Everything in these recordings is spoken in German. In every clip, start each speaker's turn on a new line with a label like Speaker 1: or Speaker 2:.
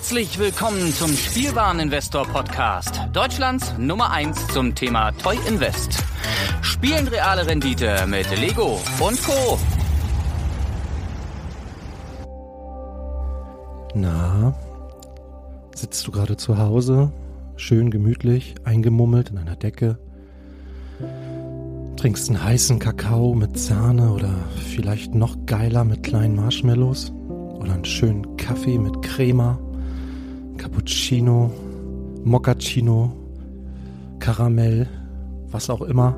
Speaker 1: Herzlich willkommen zum Spielwareninvestor Podcast, Deutschlands Nummer 1 zum Thema Toy Invest. Spielen reale Rendite mit Lego und Co.
Speaker 2: Na, sitzt du gerade zu Hause, schön gemütlich, eingemummelt in einer Decke, trinkst einen heißen Kakao mit Sahne oder vielleicht noch geiler mit kleinen Marshmallows oder einen schönen Kaffee mit Crema, Cappuccino, Moccacino, Karamell, was auch immer.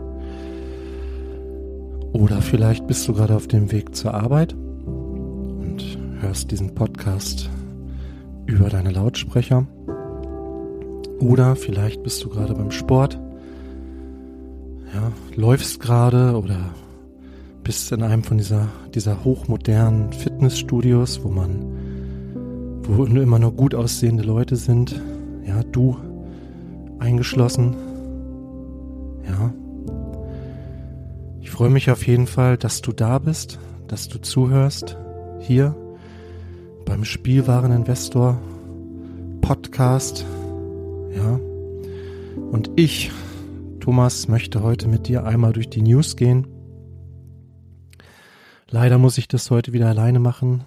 Speaker 2: Oder vielleicht bist du gerade auf dem Weg zur Arbeit und hörst diesen Podcast über deine Lautsprecher. Oder vielleicht bist du gerade beim Sport, ja, läufst gerade oder bist in einem von dieser, dieser hochmodernen Fitnessstudios, wo man, wo nur immer nur gut aussehende Leute sind. Ja, du eingeschlossen. Ja. Ich freue mich auf jeden Fall, dass du da bist, dass du zuhörst. Hier beim Spielwareninvestor Podcast. Ja. Und ich, Thomas, möchte heute mit dir einmal durch die News gehen. Leider muss ich das heute wieder alleine machen.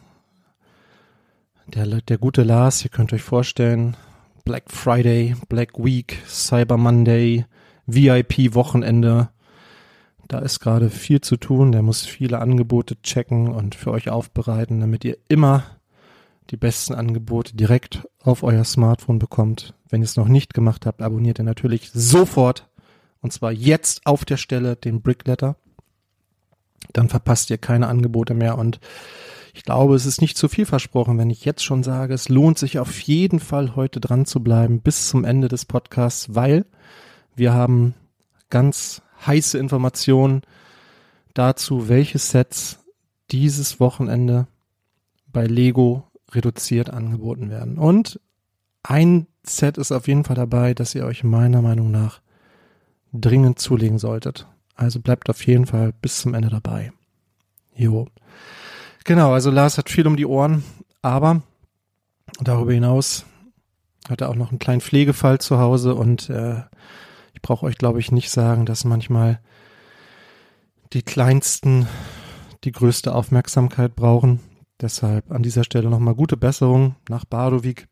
Speaker 2: Der, der gute Lars, ihr könnt euch vorstellen, Black Friday, Black Week, Cyber Monday, VIP Wochenende. Da ist gerade viel zu tun. Der muss viele Angebote checken und für euch aufbereiten, damit ihr immer die besten Angebote direkt auf euer Smartphone bekommt. Wenn ihr es noch nicht gemacht habt, abonniert ihr natürlich sofort und zwar jetzt auf der Stelle den Brickletter. Dann verpasst ihr keine Angebote mehr und ich glaube, es ist nicht zu viel versprochen, wenn ich jetzt schon sage, es lohnt sich auf jeden Fall heute dran zu bleiben bis zum Ende des Podcasts, weil wir haben ganz heiße Informationen dazu, welche Sets dieses Wochenende bei Lego reduziert angeboten werden. Und ein Set ist auf jeden Fall dabei, das ihr euch meiner Meinung nach dringend zulegen solltet. Also bleibt auf jeden Fall bis zum Ende dabei. Jo. Genau, also Lars hat viel um die Ohren, aber darüber hinaus hat er auch noch einen kleinen Pflegefall zu Hause und äh, ich brauche euch, glaube ich, nicht sagen, dass manchmal die Kleinsten die größte Aufmerksamkeit brauchen. Deshalb an dieser Stelle nochmal gute Besserung nach Badowik.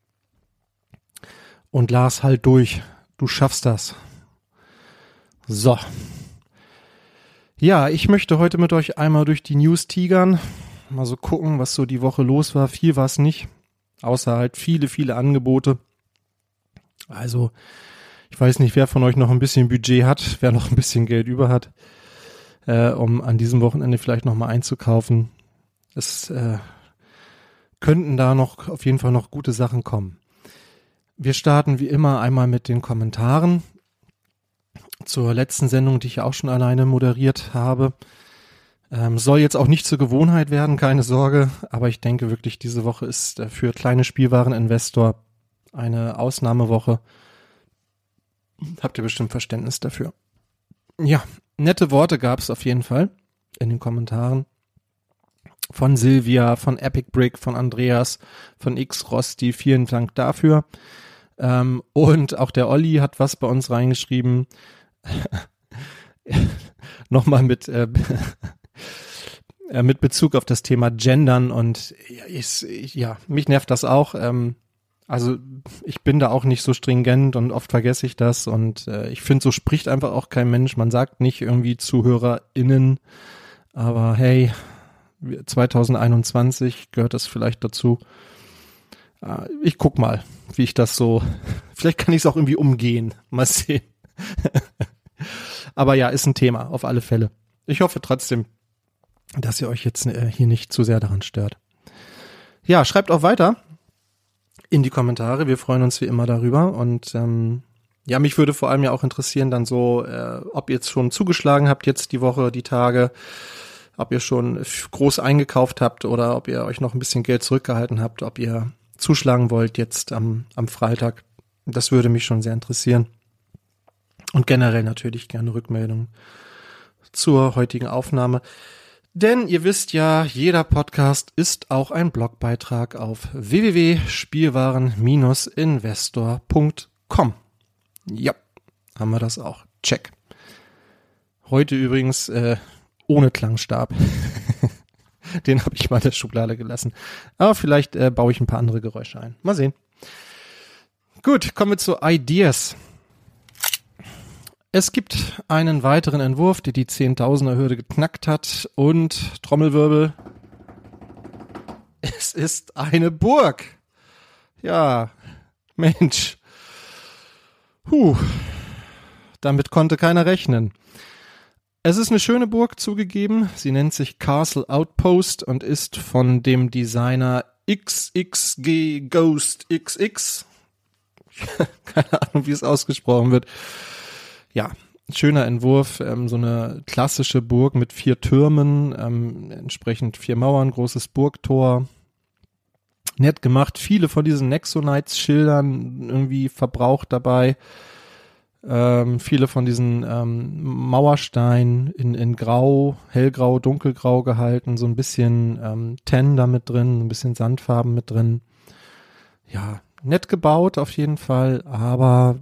Speaker 2: Und Lars, halt durch. Du schaffst das. So. Ja, ich möchte heute mit euch einmal durch die News tigern. Mal so gucken, was so die Woche los war. Viel war es nicht. Außer halt viele, viele Angebote. Also, ich weiß nicht, wer von euch noch ein bisschen Budget hat, wer noch ein bisschen Geld über hat, äh, um an diesem Wochenende vielleicht nochmal einzukaufen. Es äh, könnten da noch auf jeden Fall noch gute Sachen kommen. Wir starten wie immer einmal mit den Kommentaren zur letzten Sendung, die ich auch schon alleine moderiert habe. Ähm, soll jetzt auch nicht zur Gewohnheit werden, keine Sorge, aber ich denke wirklich, diese Woche ist äh, für kleine Spielwareninvestor eine Ausnahmewoche. Habt ihr bestimmt Verständnis dafür. Ja, nette Worte gab es auf jeden Fall in den Kommentaren. Von Silvia, von Epic Brick, von Andreas, von X Rosti, vielen Dank dafür. Ähm, und auch der Olli hat was bei uns reingeschrieben. Nochmal mit, äh, äh, mit Bezug auf das Thema Gendern und ich, ja, mich nervt das auch. Ähm, also ich bin da auch nicht so stringent und oft vergesse ich das und äh, ich finde, so spricht einfach auch kein Mensch. Man sagt nicht irgendwie ZuhörerInnen, aber hey, 2021 gehört das vielleicht dazu. Äh, ich guck mal, wie ich das so, vielleicht kann ich es auch irgendwie umgehen. Mal sehen. Aber ja, ist ein Thema, auf alle Fälle. Ich hoffe trotzdem, dass ihr euch jetzt äh, hier nicht zu sehr daran stört. Ja, schreibt auch weiter in die Kommentare. Wir freuen uns wie immer darüber. Und ähm, ja, mich würde vor allem ja auch interessieren, dann so, äh, ob ihr jetzt schon zugeschlagen habt jetzt die Woche, die Tage, ob ihr schon groß eingekauft habt oder ob ihr euch noch ein bisschen Geld zurückgehalten habt, ob ihr zuschlagen wollt jetzt am, am Freitag. Das würde mich schon sehr interessieren. Und generell natürlich gerne Rückmeldungen zur heutigen Aufnahme. Denn ihr wisst ja, jeder Podcast ist auch ein Blogbeitrag auf www.spielwaren-investor.com. Ja, haben wir das auch. Check. Heute übrigens äh, ohne Klangstab. Den habe ich mal in der Schublade gelassen. Aber vielleicht äh, baue ich ein paar andere Geräusche ein. Mal sehen. Gut, kommen wir zu Ideas. Es gibt einen weiteren Entwurf, der die Zehntausender Hürde geknackt hat und Trommelwirbel. Es ist eine Burg. Ja, Mensch. Puh. Damit konnte keiner rechnen. Es ist eine schöne Burg zugegeben. Sie nennt sich Castle Outpost und ist von dem Designer XXG Ghost XX. Keine Ahnung, wie es ausgesprochen wird. Ja, schöner Entwurf, ähm, so eine klassische Burg mit vier Türmen, ähm, entsprechend vier Mauern, großes Burgtor. Nett gemacht, viele von diesen Nexonites-Schildern irgendwie verbraucht dabei ähm, viele von diesen ähm, Mauersteinen in, in Grau, hellgrau, dunkelgrau gehalten, so ein bisschen ähm, Ten da mit drin, ein bisschen Sandfarben mit drin. Ja, nett gebaut auf jeden Fall, aber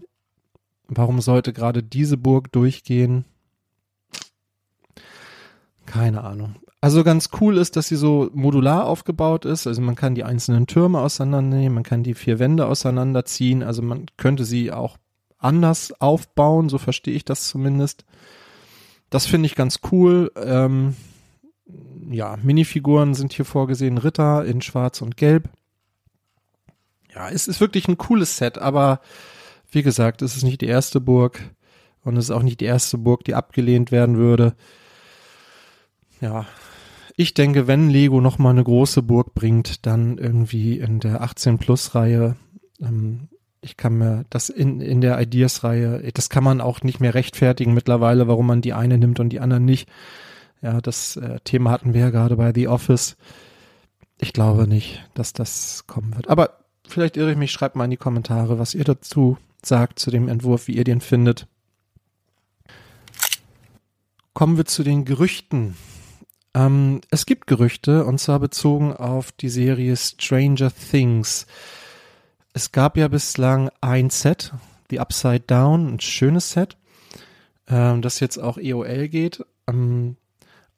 Speaker 2: warum sollte gerade diese Burg durchgehen? Keine Ahnung. Also ganz cool ist, dass sie so modular aufgebaut ist. Also man kann die einzelnen Türme auseinandernehmen, man kann die vier Wände auseinanderziehen. Also man könnte sie auch anders aufbauen, so verstehe ich das zumindest. Das finde ich ganz cool. Ähm, ja, Minifiguren sind hier vorgesehen, Ritter in Schwarz und Gelb. Ja, es ist wirklich ein cooles Set, aber wie gesagt, es ist nicht die erste Burg und es ist auch nicht die erste Burg, die abgelehnt werden würde. Ja, ich denke, wenn Lego noch mal eine große Burg bringt, dann irgendwie in der 18 Plus Reihe. Ähm, ich kann mir das in, in der Ideas-Reihe, das kann man auch nicht mehr rechtfertigen mittlerweile, warum man die eine nimmt und die anderen nicht. Ja, das äh, Thema hatten wir ja gerade bei The Office. Ich glaube nicht, dass das kommen wird. Aber vielleicht irre ich mich, schreibt mal in die Kommentare, was ihr dazu sagt, zu dem Entwurf, wie ihr den findet. Kommen wir zu den Gerüchten. Ähm, es gibt Gerüchte, und zwar bezogen auf die Serie Stranger Things es gab ja bislang ein Set, die Upside Down, ein schönes Set, ähm, das jetzt auch EOL geht. Ähm,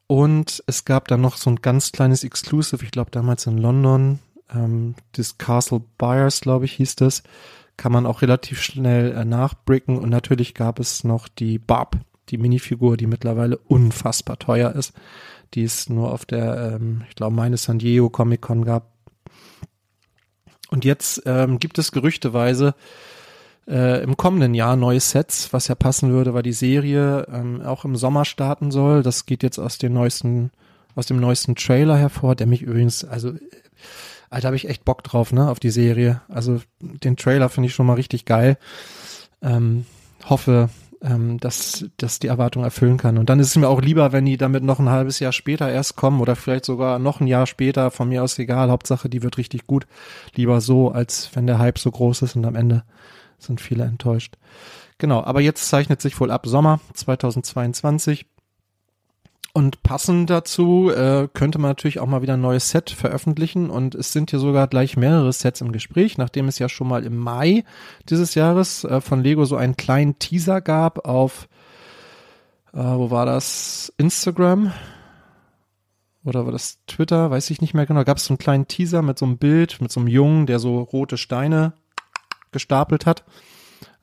Speaker 2: und es gab dann noch so ein ganz kleines Exclusive, ich glaube damals in London, ähm, das Castle Buyers, glaube ich, hieß das. Kann man auch relativ schnell äh, nachbricken. Und natürlich gab es noch die Barb, die Minifigur, die mittlerweile unfassbar teuer ist, die es nur auf der, ähm, ich glaube, meine San Diego Comic Con gab. Und jetzt ähm, gibt es gerüchteweise äh, im kommenden Jahr neue Sets, was ja passen würde, weil die Serie ähm, auch im Sommer starten soll. Das geht jetzt aus den neuesten, aus dem neuesten Trailer hervor, der mich übrigens, also Alter, habe ich echt Bock drauf, ne, auf die Serie. Also den Trailer finde ich schon mal richtig geil. Ähm, hoffe, ähm, dass, dass die Erwartung erfüllen kann. Und dann ist es mir auch lieber, wenn die damit noch ein halbes Jahr später erst kommen oder vielleicht sogar noch ein Jahr später, von mir aus egal, Hauptsache, die wird richtig gut. Lieber so, als wenn der Hype so groß ist und am Ende sind viele enttäuscht. Genau, aber jetzt zeichnet sich wohl ab Sommer 2022. Und passend dazu äh, könnte man natürlich auch mal wieder ein neues Set veröffentlichen. Und es sind hier sogar gleich mehrere Sets im Gespräch, nachdem es ja schon mal im Mai dieses Jahres äh, von Lego so einen kleinen Teaser gab auf, äh, wo war das, Instagram? Oder war das Twitter, weiß ich nicht mehr genau, gab es so einen kleinen Teaser mit so einem Bild, mit so einem Jungen, der so rote Steine gestapelt hat.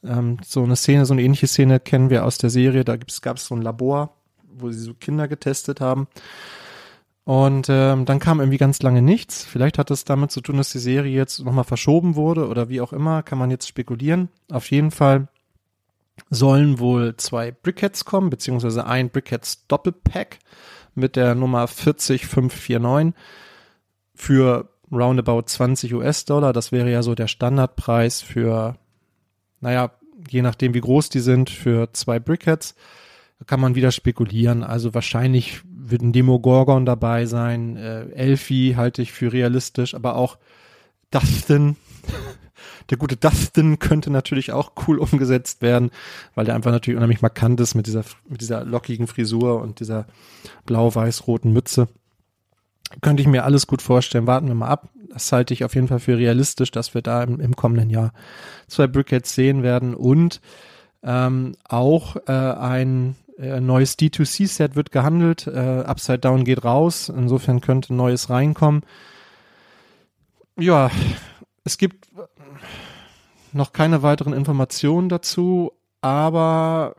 Speaker 2: Ähm, so eine Szene, so eine ähnliche Szene kennen wir aus der Serie, da gab es so ein Labor wo sie so Kinder getestet haben. Und ähm, dann kam irgendwie ganz lange nichts. Vielleicht hat es damit zu tun, dass die Serie jetzt nochmal verschoben wurde oder wie auch immer, kann man jetzt spekulieren. Auf jeden Fall sollen wohl zwei Brickheads kommen, beziehungsweise ein Brickheads Doppelpack mit der Nummer 40549 für roundabout 20 US-Dollar. Das wäre ja so der Standardpreis für, naja, je nachdem wie groß die sind, für zwei Brickheads. Kann man wieder spekulieren. Also wahrscheinlich wird ein Demogorgon dabei sein. Äh, Elfie halte ich für realistisch, aber auch Dustin. der gute Dustin könnte natürlich auch cool umgesetzt werden, weil der einfach natürlich unheimlich markant ist mit dieser, mit dieser lockigen Frisur und dieser blau-weiß-roten Mütze. Könnte ich mir alles gut vorstellen. Warten wir mal ab. Das halte ich auf jeden Fall für realistisch, dass wir da im, im kommenden Jahr zwei Brickheads sehen werden und ähm, auch äh, ein äh, neues D2C-Set wird gehandelt. Äh, Upside Down geht raus. Insofern könnte neues reinkommen. Ja, es gibt noch keine weiteren Informationen dazu, aber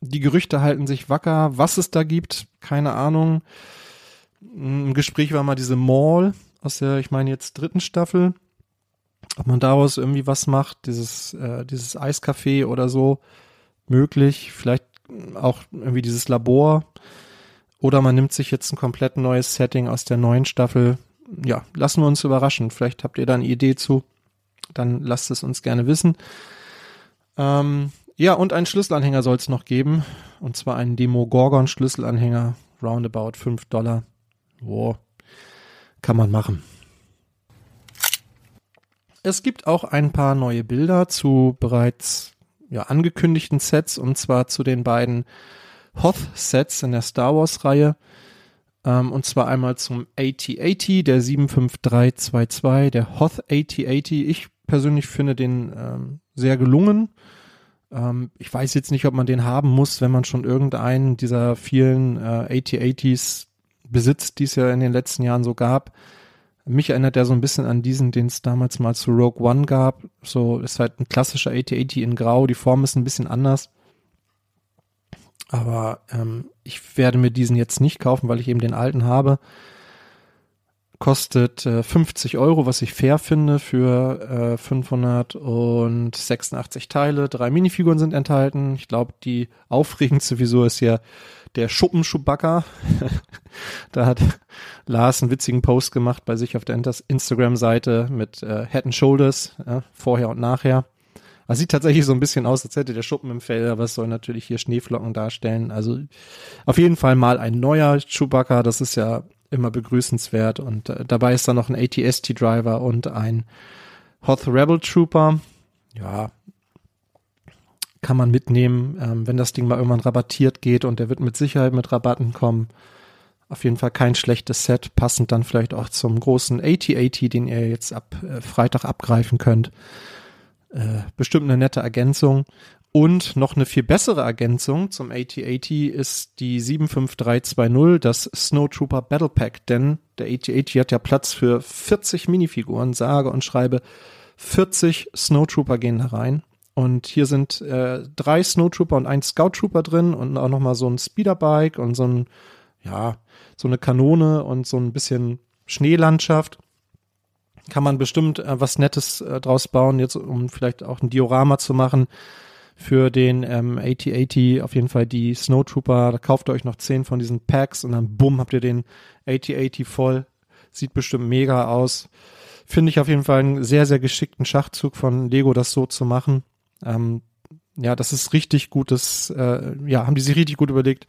Speaker 2: die Gerüchte halten sich wacker. Was es da gibt, keine Ahnung. Im Gespräch war mal diese Mall aus der, ich meine jetzt dritten Staffel. Ob man daraus irgendwie was macht, dieses, äh, dieses Eiscafé oder so, möglich. Vielleicht auch irgendwie dieses Labor. Oder man nimmt sich jetzt ein komplett neues Setting aus der neuen Staffel. Ja, lassen wir uns überraschen. Vielleicht habt ihr da eine Idee zu. Dann lasst es uns gerne wissen. Ähm, ja, und einen Schlüsselanhänger soll es noch geben. Und zwar einen Demogorgon Schlüsselanhänger. Roundabout 5 Dollar. Wow. Kann man machen. Es gibt auch ein paar neue Bilder zu bereits ja, angekündigten Sets und zwar zu den beiden Hoth-Sets in der Star Wars-Reihe. Ähm, und zwar einmal zum AT-80, der 75322, der Hoth AT-80. Ich persönlich finde den ähm, sehr gelungen. Ähm, ich weiß jetzt nicht, ob man den haben muss, wenn man schon irgendeinen dieser vielen äh, AT-80s besitzt, die es ja in den letzten Jahren so gab. Mich erinnert er so ein bisschen an diesen, den es damals mal zu Rogue One gab. So ist halt ein klassischer AT-80 in Grau. Die Form ist ein bisschen anders. Aber ähm, ich werde mir diesen jetzt nicht kaufen, weil ich eben den alten habe. Kostet äh, 50 Euro, was ich fair finde für äh, 586 Teile. Drei Minifiguren sind enthalten. Ich glaube, die aufregendste Visur ist ja der Schuppen Chewbacca. da hat Lars einen witzigen Post gemacht bei sich auf der Instagram-Seite mit äh, Head and Shoulders, ja, vorher und nachher. Also sieht tatsächlich so ein bisschen aus, als hätte der Schuppen im Fell, aber es soll natürlich hier Schneeflocken darstellen. Also auf jeden Fall mal ein neuer Chewbacca, das ist ja immer begrüßenswert. Und äh, dabei ist da noch ein ATST-Driver und ein Hoth Rebel Trooper. Ja, kann man mitnehmen, ähm, wenn das Ding mal irgendwann rabattiert geht und der wird mit Sicherheit mit Rabatten kommen. Auf jeden Fall kein schlechtes Set, passend dann vielleicht auch zum großen AT-AT, den ihr jetzt ab äh, Freitag abgreifen könnt. Äh, bestimmt eine nette Ergänzung. Und noch eine viel bessere Ergänzung zum AT-AT ist die 75320, das Snowtrooper Battle Pack, denn der AT-AT hat ja Platz für 40 Minifiguren, sage und schreibe 40 Snowtrooper gehen da rein. Und hier sind äh, drei Snowtrooper und ein Scout Trooper drin und auch nochmal so ein Speederbike und so ein, ja, so eine Kanone und so ein bisschen Schneelandschaft. Kann man bestimmt äh, was Nettes äh, draus bauen, jetzt um vielleicht auch ein Diorama zu machen für den ähm, AT-80. Auf jeden Fall die Snowtrooper. Da kauft ihr euch noch zehn von diesen Packs und dann bumm, habt ihr den AT-80 voll. Sieht bestimmt mega aus. Finde ich auf jeden Fall einen sehr, sehr geschickten Schachzug von Lego, das so zu machen. Ähm, ja, das ist richtig gutes, äh, ja, haben die sich richtig gut überlegt.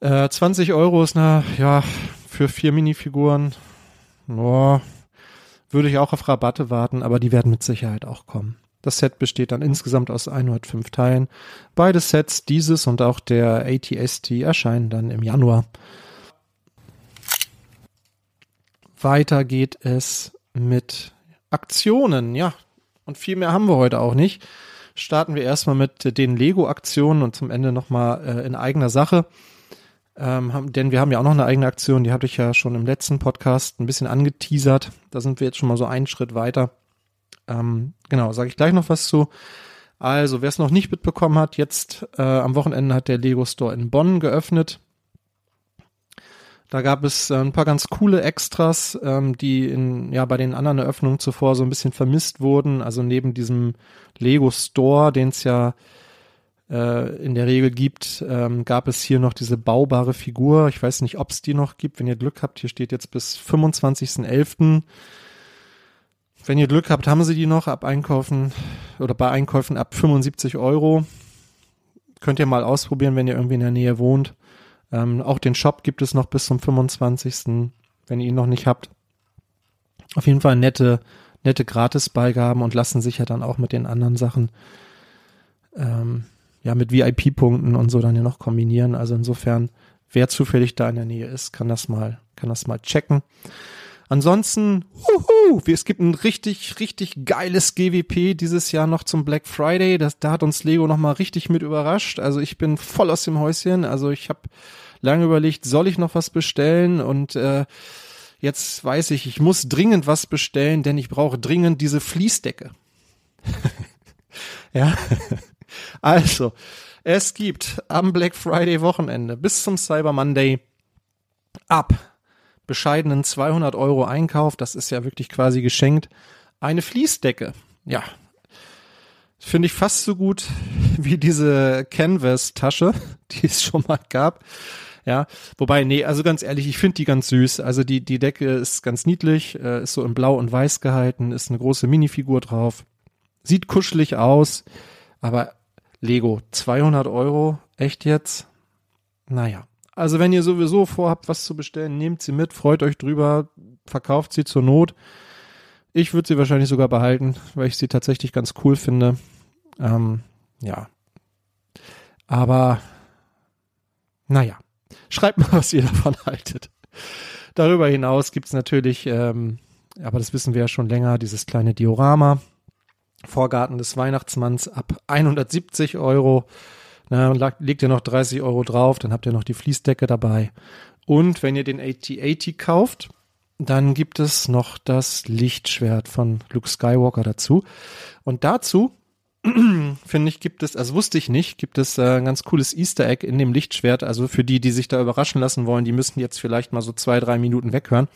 Speaker 2: Äh, 20 Euro ist na, ja, für vier Minifiguren, boah, würde ich auch auf Rabatte warten, aber die werden mit Sicherheit auch kommen. Das Set besteht dann insgesamt aus 105 Teilen. Beide Sets, dieses und auch der ATST, erscheinen dann im Januar. Weiter geht es mit Aktionen. Ja, und viel mehr haben wir heute auch nicht. Starten wir erstmal mit den Lego-Aktionen und zum Ende nochmal äh, in eigener Sache. Ähm, haben, denn wir haben ja auch noch eine eigene Aktion, die hatte ich ja schon im letzten Podcast ein bisschen angeteasert. Da sind wir jetzt schon mal so einen Schritt weiter. Ähm, genau, sage ich gleich noch was zu. Also, wer es noch nicht mitbekommen hat, jetzt äh, am Wochenende hat der Lego Store in Bonn geöffnet. Da gab es äh, ein paar ganz coole Extras, ähm, die in, ja, bei den anderen Eröffnungen zuvor so ein bisschen vermisst wurden. Also neben diesem Lego Store, den es ja äh, in der Regel gibt, ähm, gab es hier noch diese baubare Figur. Ich weiß nicht, ob es die noch gibt. Wenn ihr Glück habt, hier steht jetzt bis 25.11. Wenn ihr Glück habt, haben sie die noch ab Einkaufen oder bei Einkäufen ab 75 Euro. Könnt ihr mal ausprobieren, wenn ihr irgendwie in der Nähe wohnt. Ähm, auch den Shop gibt es noch bis zum 25. Wenn ihr ihn noch nicht habt. Auf jeden Fall nette, nette Gratisbeigaben und lassen sich ja dann auch mit den anderen Sachen, ähm, ja, mit VIP-Punkten und so dann ja noch kombinieren. Also insofern, wer zufällig da in der Nähe ist, kann das mal, kann das mal checken. Ansonsten, huhu, es gibt ein richtig, richtig geiles GWP dieses Jahr noch zum Black Friday. Das, da hat uns Lego nochmal richtig mit überrascht. Also ich bin voll aus dem Häuschen. Also ich habe lange überlegt, soll ich noch was bestellen? Und äh, jetzt weiß ich, ich muss dringend was bestellen, denn ich brauche dringend diese Fließdecke. ja, also es gibt am Black Friday Wochenende bis zum Cyber Monday ab bescheidenen 200 Euro Einkauf, das ist ja wirklich quasi geschenkt, eine Fließdecke. Ja, finde ich fast so gut wie diese Canvas-Tasche, die es schon mal gab. Ja, wobei, nee, also ganz ehrlich, ich finde die ganz süß. Also die, die Decke ist ganz niedlich, äh, ist so in blau und weiß gehalten, ist eine große Minifigur drauf. Sieht kuschelig aus, aber Lego, 200 Euro, echt jetzt? Naja, also wenn ihr sowieso vorhabt, was zu bestellen, nehmt sie mit, freut euch drüber, verkauft sie zur Not. Ich würde sie wahrscheinlich sogar behalten, weil ich sie tatsächlich ganz cool finde. Ähm, ja. Aber naja, schreibt mal, was ihr davon haltet. Darüber hinaus gibt's natürlich, ähm, aber das wissen wir ja schon länger, dieses kleine Diorama. Vorgarten des Weihnachtsmanns ab 170 Euro. Na, legt ihr noch 30 Euro drauf, dann habt ihr noch die Fließdecke dabei. Und wenn ihr den AT-80 kauft, dann gibt es noch das Lichtschwert von Luke Skywalker dazu. Und dazu, finde ich, gibt es, also wusste ich nicht, gibt es äh, ein ganz cooles Easter Egg in dem Lichtschwert. Also für die, die sich da überraschen lassen wollen, die müssen jetzt vielleicht mal so zwei, drei Minuten weghören.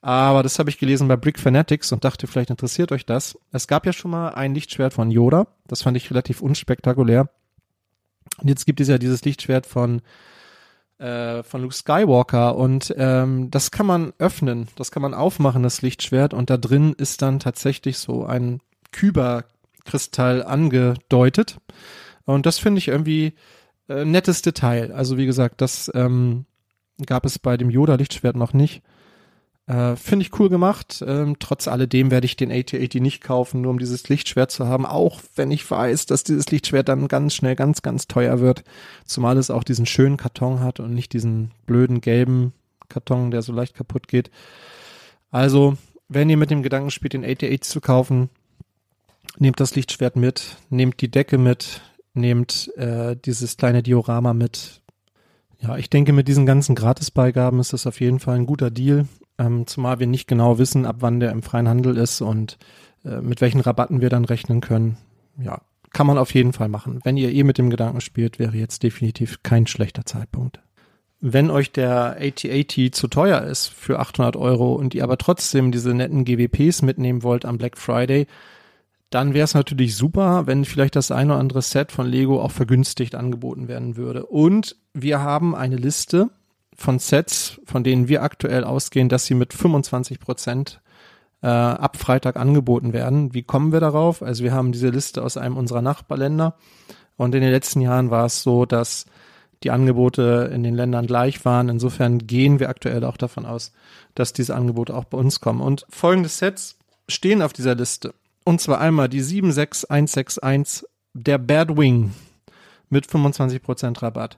Speaker 2: Aber das habe ich gelesen bei Brick Fanatics und dachte, vielleicht interessiert euch das. Es gab ja schon mal ein Lichtschwert von Yoda. Das fand ich relativ unspektakulär. Und jetzt gibt es ja dieses Lichtschwert von äh, von Luke Skywalker und ähm, das kann man öffnen, das kann man aufmachen, das Lichtschwert und da drin ist dann tatsächlich so ein Kyberkristall angedeutet und das finde ich irgendwie äh, nettes Detail. Also wie gesagt, das ähm, gab es bei dem Yoda Lichtschwert noch nicht. Äh, Finde ich cool gemacht. Ähm, trotz alledem werde ich den AT-80 nicht kaufen, nur um dieses Lichtschwert zu haben, auch wenn ich weiß, dass dieses Lichtschwert dann ganz schnell ganz, ganz teuer wird. Zumal es auch diesen schönen Karton hat und nicht diesen blöden gelben Karton, der so leicht kaputt geht. Also, wenn ihr mit dem Gedanken spielt, den AT-80 zu kaufen, nehmt das Lichtschwert mit, nehmt die Decke mit, nehmt äh, dieses kleine Diorama mit. Ja, ich denke, mit diesen ganzen Gratisbeigaben ist das auf jeden Fall ein guter Deal ähm, zumal wir nicht genau wissen, ab wann der im freien Handel ist und äh, mit welchen Rabatten wir dann rechnen können. Ja, kann man auf jeden Fall machen. Wenn ihr eh mit dem Gedanken spielt, wäre jetzt definitiv kein schlechter Zeitpunkt. Wenn euch der AT-AT zu teuer ist für 800 Euro und ihr aber trotzdem diese netten GWPs mitnehmen wollt am Black Friday, dann wäre es natürlich super, wenn vielleicht das ein oder andere Set von Lego auch vergünstigt angeboten werden würde. Und wir haben eine Liste von Sets, von denen wir aktuell ausgehen, dass sie mit 25 Prozent äh, ab Freitag angeboten werden. Wie kommen wir darauf? Also wir haben diese Liste aus einem unserer Nachbarländer und in den letzten Jahren war es so, dass die Angebote in den Ländern gleich waren. Insofern gehen wir aktuell auch davon aus, dass diese Angebote auch bei uns kommen. Und folgende Sets stehen auf dieser Liste. Und zwar einmal die 76161 der Bad Wing mit 25% Rabatt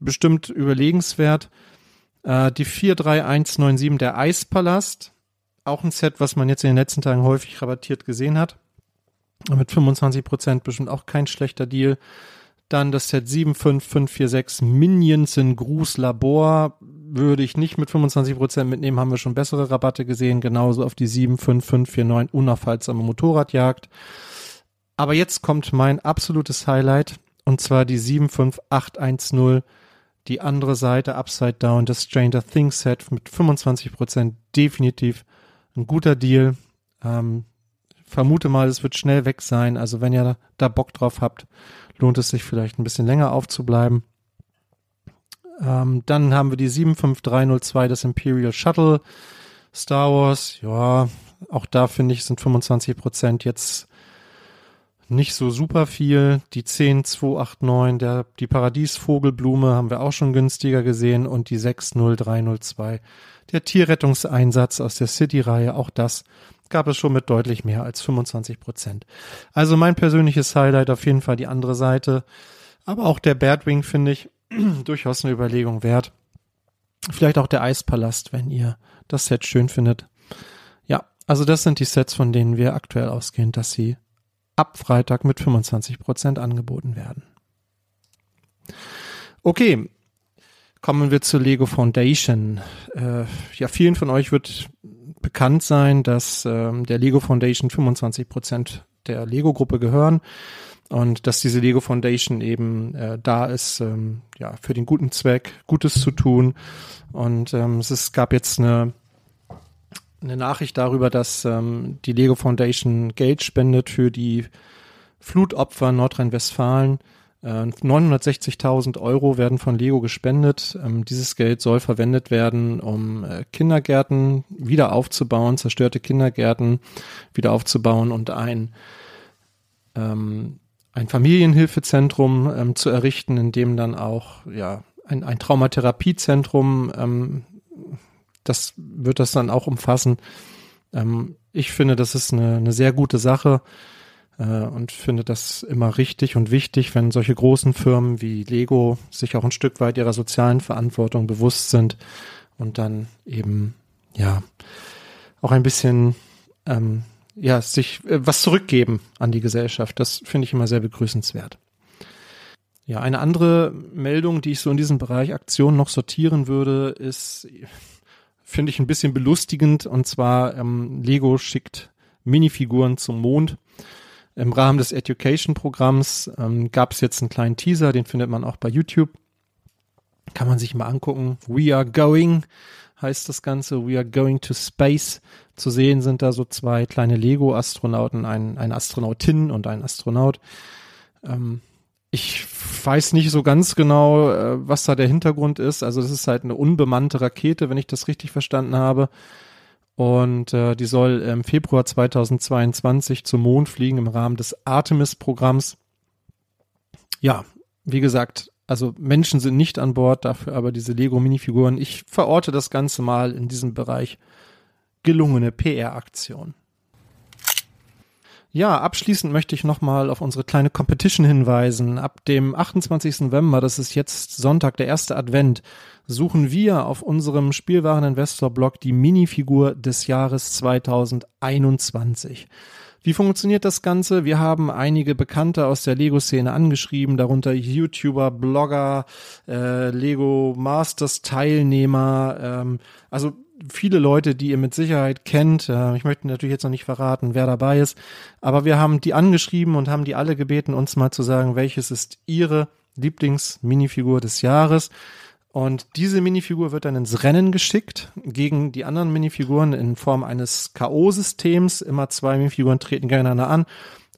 Speaker 2: bestimmt überlegenswert. Äh, die 43197, der Eispalast. Auch ein Set, was man jetzt in den letzten Tagen häufig rabattiert gesehen hat. Mit 25 Prozent bestimmt auch kein schlechter Deal. Dann das Set 75546 Minions in Gruß Labor würde ich nicht mit 25 Prozent mitnehmen, haben wir schon bessere Rabatte gesehen, genauso auf die 75549 unaufhaltsame Motorradjagd. Aber jetzt kommt mein absolutes Highlight und zwar die 75810 die andere Seite, Upside Down, das Stranger Things Set mit 25% definitiv ein guter Deal. Ähm, vermute mal, es wird schnell weg sein. Also wenn ihr da Bock drauf habt, lohnt es sich vielleicht ein bisschen länger aufzubleiben. Ähm, dann haben wir die 75302, das Imperial Shuttle. Star Wars, ja, auch da finde ich, sind 25% jetzt nicht so super viel. Die 10289, der, die Paradiesvogelblume haben wir auch schon günstiger gesehen und die 60302, der Tierrettungseinsatz aus der City-Reihe, auch das gab es schon mit deutlich mehr als 25 Prozent. Also mein persönliches Highlight auf jeden Fall die andere Seite. Aber auch der Batwing finde ich durchaus eine Überlegung wert. Vielleicht auch der Eispalast, wenn ihr das Set schön findet. Ja, also das sind die Sets, von denen wir aktuell ausgehen, dass sie ab Freitag mit 25 Prozent angeboten werden. Okay, kommen wir zur Lego Foundation. Äh, ja, vielen von euch wird bekannt sein, dass ähm, der Lego Foundation 25 Prozent der Lego-Gruppe gehören und dass diese Lego Foundation eben äh, da ist, ähm, ja, für den guten Zweck, Gutes zu tun. Und ähm, es ist, gab jetzt eine, eine Nachricht darüber, dass ähm, die Lego Foundation Geld spendet für die Flutopfer Nordrhein-Westfalen. 960.000 äh, Euro werden von Lego gespendet. Ähm, dieses Geld soll verwendet werden, um äh, Kindergärten wieder aufzubauen, zerstörte Kindergärten wieder aufzubauen und ein, ähm, ein Familienhilfezentrum ähm, zu errichten, in dem dann auch ja, ein, ein Traumatherapiezentrum, ähm, das wird das dann auch umfassen. Ähm, ich finde, das ist eine, eine sehr gute Sache äh, und finde das immer richtig und wichtig, wenn solche großen Firmen wie Lego sich auch ein Stück weit ihrer sozialen Verantwortung bewusst sind und dann eben ja auch ein bisschen ähm, ja sich äh, was zurückgeben an die Gesellschaft. Das finde ich immer sehr begrüßenswert. Ja, eine andere Meldung, die ich so in diesem Bereich Aktion noch sortieren würde, ist, finde ich ein bisschen belustigend, und zwar ähm, Lego schickt Minifiguren zum Mond. Im Rahmen des Education-Programms ähm, gab es jetzt einen kleinen Teaser, den findet man auch bei YouTube. Kann man sich mal angucken. We are going heißt das Ganze. We are going to space. Zu sehen sind da so zwei kleine Lego-Astronauten, ein, eine Astronautin und ein Astronaut. Ähm, ich weiß nicht so ganz genau, äh, was da der Hintergrund ist. Also das ist halt eine unbemannte Rakete, wenn ich das richtig verstanden habe. Und äh, die soll im Februar 2022 zum Mond fliegen im Rahmen des Artemis-Programms. Ja, wie gesagt, also Menschen sind nicht an Bord, dafür aber diese Lego-Minifiguren. Ich verorte das Ganze mal in diesem Bereich gelungene PR-Aktion. Ja, abschließend möchte ich nochmal auf unsere kleine Competition hinweisen. Ab dem 28. November, das ist jetzt Sonntag, der erste Advent, suchen wir auf unserem Spielwareninvestor-Blog die Minifigur des Jahres 2021. Wie funktioniert das Ganze? Wir haben einige Bekannte aus der Lego-Szene angeschrieben, darunter YouTuber, Blogger, äh, Lego Masters Teilnehmer, ähm, also viele Leute, die ihr mit Sicherheit kennt. Äh, ich möchte natürlich jetzt noch nicht verraten, wer dabei ist, aber wir haben die angeschrieben und haben die alle gebeten, uns mal zu sagen, welches ist ihre Lieblings-Minifigur des Jahres. Und diese Minifigur wird dann ins Rennen geschickt gegen die anderen Minifiguren in Form eines K.O.-Systems. Immer zwei Minifiguren treten gegeneinander an.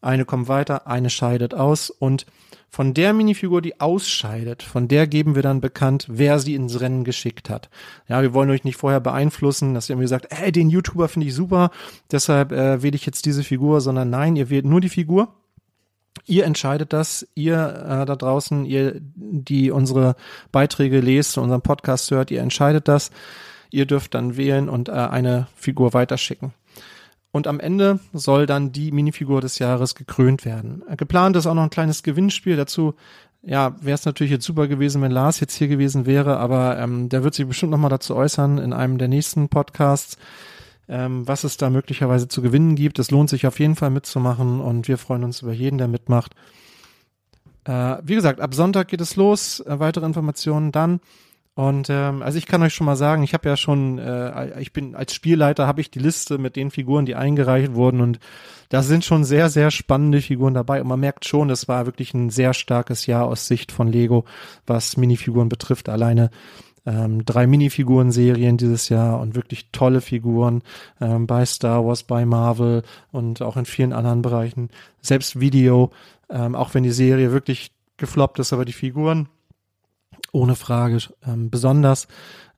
Speaker 2: Eine kommt weiter, eine scheidet aus und von der Minifigur, die ausscheidet, von der geben wir dann bekannt, wer sie ins Rennen geschickt hat. Ja, wir wollen euch nicht vorher beeinflussen, dass ihr mir sagt, ey, den YouTuber finde ich super, deshalb äh, wähle ich jetzt diese Figur, sondern nein, ihr wählt nur die Figur. Ihr entscheidet das, ihr äh, da draußen, ihr, die unsere Beiträge lest, unseren Podcast hört, ihr entscheidet das. Ihr dürft dann wählen und äh, eine Figur weiterschicken. Und am Ende soll dann die Minifigur des Jahres gekrönt werden. Geplant ist auch noch ein kleines Gewinnspiel dazu. Ja, wäre es natürlich jetzt super gewesen, wenn Lars jetzt hier gewesen wäre, aber ähm, der wird sich bestimmt nochmal dazu äußern in einem der nächsten Podcasts, ähm, was es da möglicherweise zu gewinnen gibt. Es lohnt sich auf jeden Fall mitzumachen und wir freuen uns über jeden, der mitmacht. Äh, wie gesagt, ab Sonntag geht es los. Äh, weitere Informationen dann. Und ähm, also ich kann euch schon mal sagen, ich habe ja schon, äh, ich bin als Spielleiter habe ich die Liste mit den Figuren, die eingereicht wurden und da sind schon sehr sehr spannende Figuren dabei und man merkt schon, es war wirklich ein sehr starkes Jahr aus Sicht von Lego, was Minifiguren betrifft. Alleine ähm, drei Minifiguren-Serien dieses Jahr und wirklich tolle Figuren ähm, bei Star Wars, bei Marvel und auch in vielen anderen Bereichen. Selbst Video, ähm, auch wenn die Serie wirklich gefloppt ist, aber die Figuren ohne Frage ähm, besonders.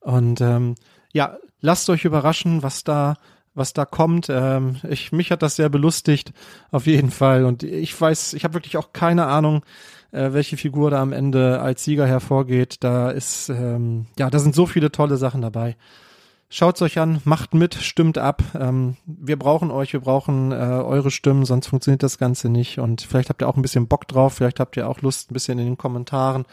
Speaker 2: Und ähm, ja, lasst euch überraschen, was da was da kommt. Ähm, ich, mich hat das sehr belustigt, auf jeden Fall. Und ich weiß, ich habe wirklich auch keine Ahnung, äh, welche Figur da am Ende als Sieger hervorgeht. Da ist, ähm, ja, da sind so viele tolle Sachen dabei. Schaut's euch an, macht mit, stimmt ab. Ähm, wir brauchen euch, wir brauchen äh, eure Stimmen, sonst funktioniert das Ganze nicht. Und vielleicht habt ihr auch ein bisschen Bock drauf, vielleicht habt ihr auch Lust, ein bisschen in den Kommentaren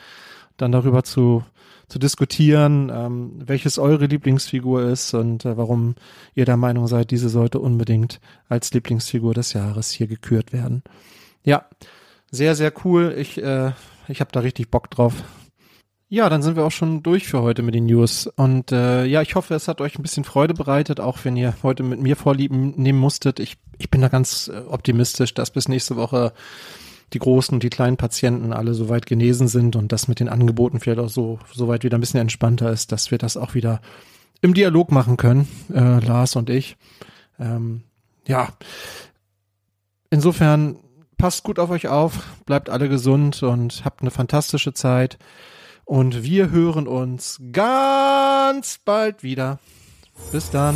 Speaker 2: dann darüber zu, zu diskutieren, ähm, welches eure Lieblingsfigur ist und äh, warum ihr der Meinung seid, diese sollte unbedingt als Lieblingsfigur des Jahres hier gekürt werden. Ja, sehr, sehr cool. Ich, äh, ich habe da richtig Bock drauf. Ja, dann sind wir auch schon durch für heute mit den News. Und äh, ja, ich hoffe, es hat euch ein bisschen Freude bereitet, auch wenn ihr heute mit mir Vorlieben nehmen musstet. Ich, ich bin da ganz äh, optimistisch, dass bis nächste Woche die großen und die kleinen Patienten alle soweit genesen sind und das mit den Angeboten vielleicht auch so soweit wieder ein bisschen entspannter ist, dass wir das auch wieder im Dialog machen können, äh, Lars und ich. Ähm, ja, insofern passt gut auf euch auf, bleibt alle gesund und habt eine fantastische Zeit. Und wir hören uns ganz bald wieder. Bis dann.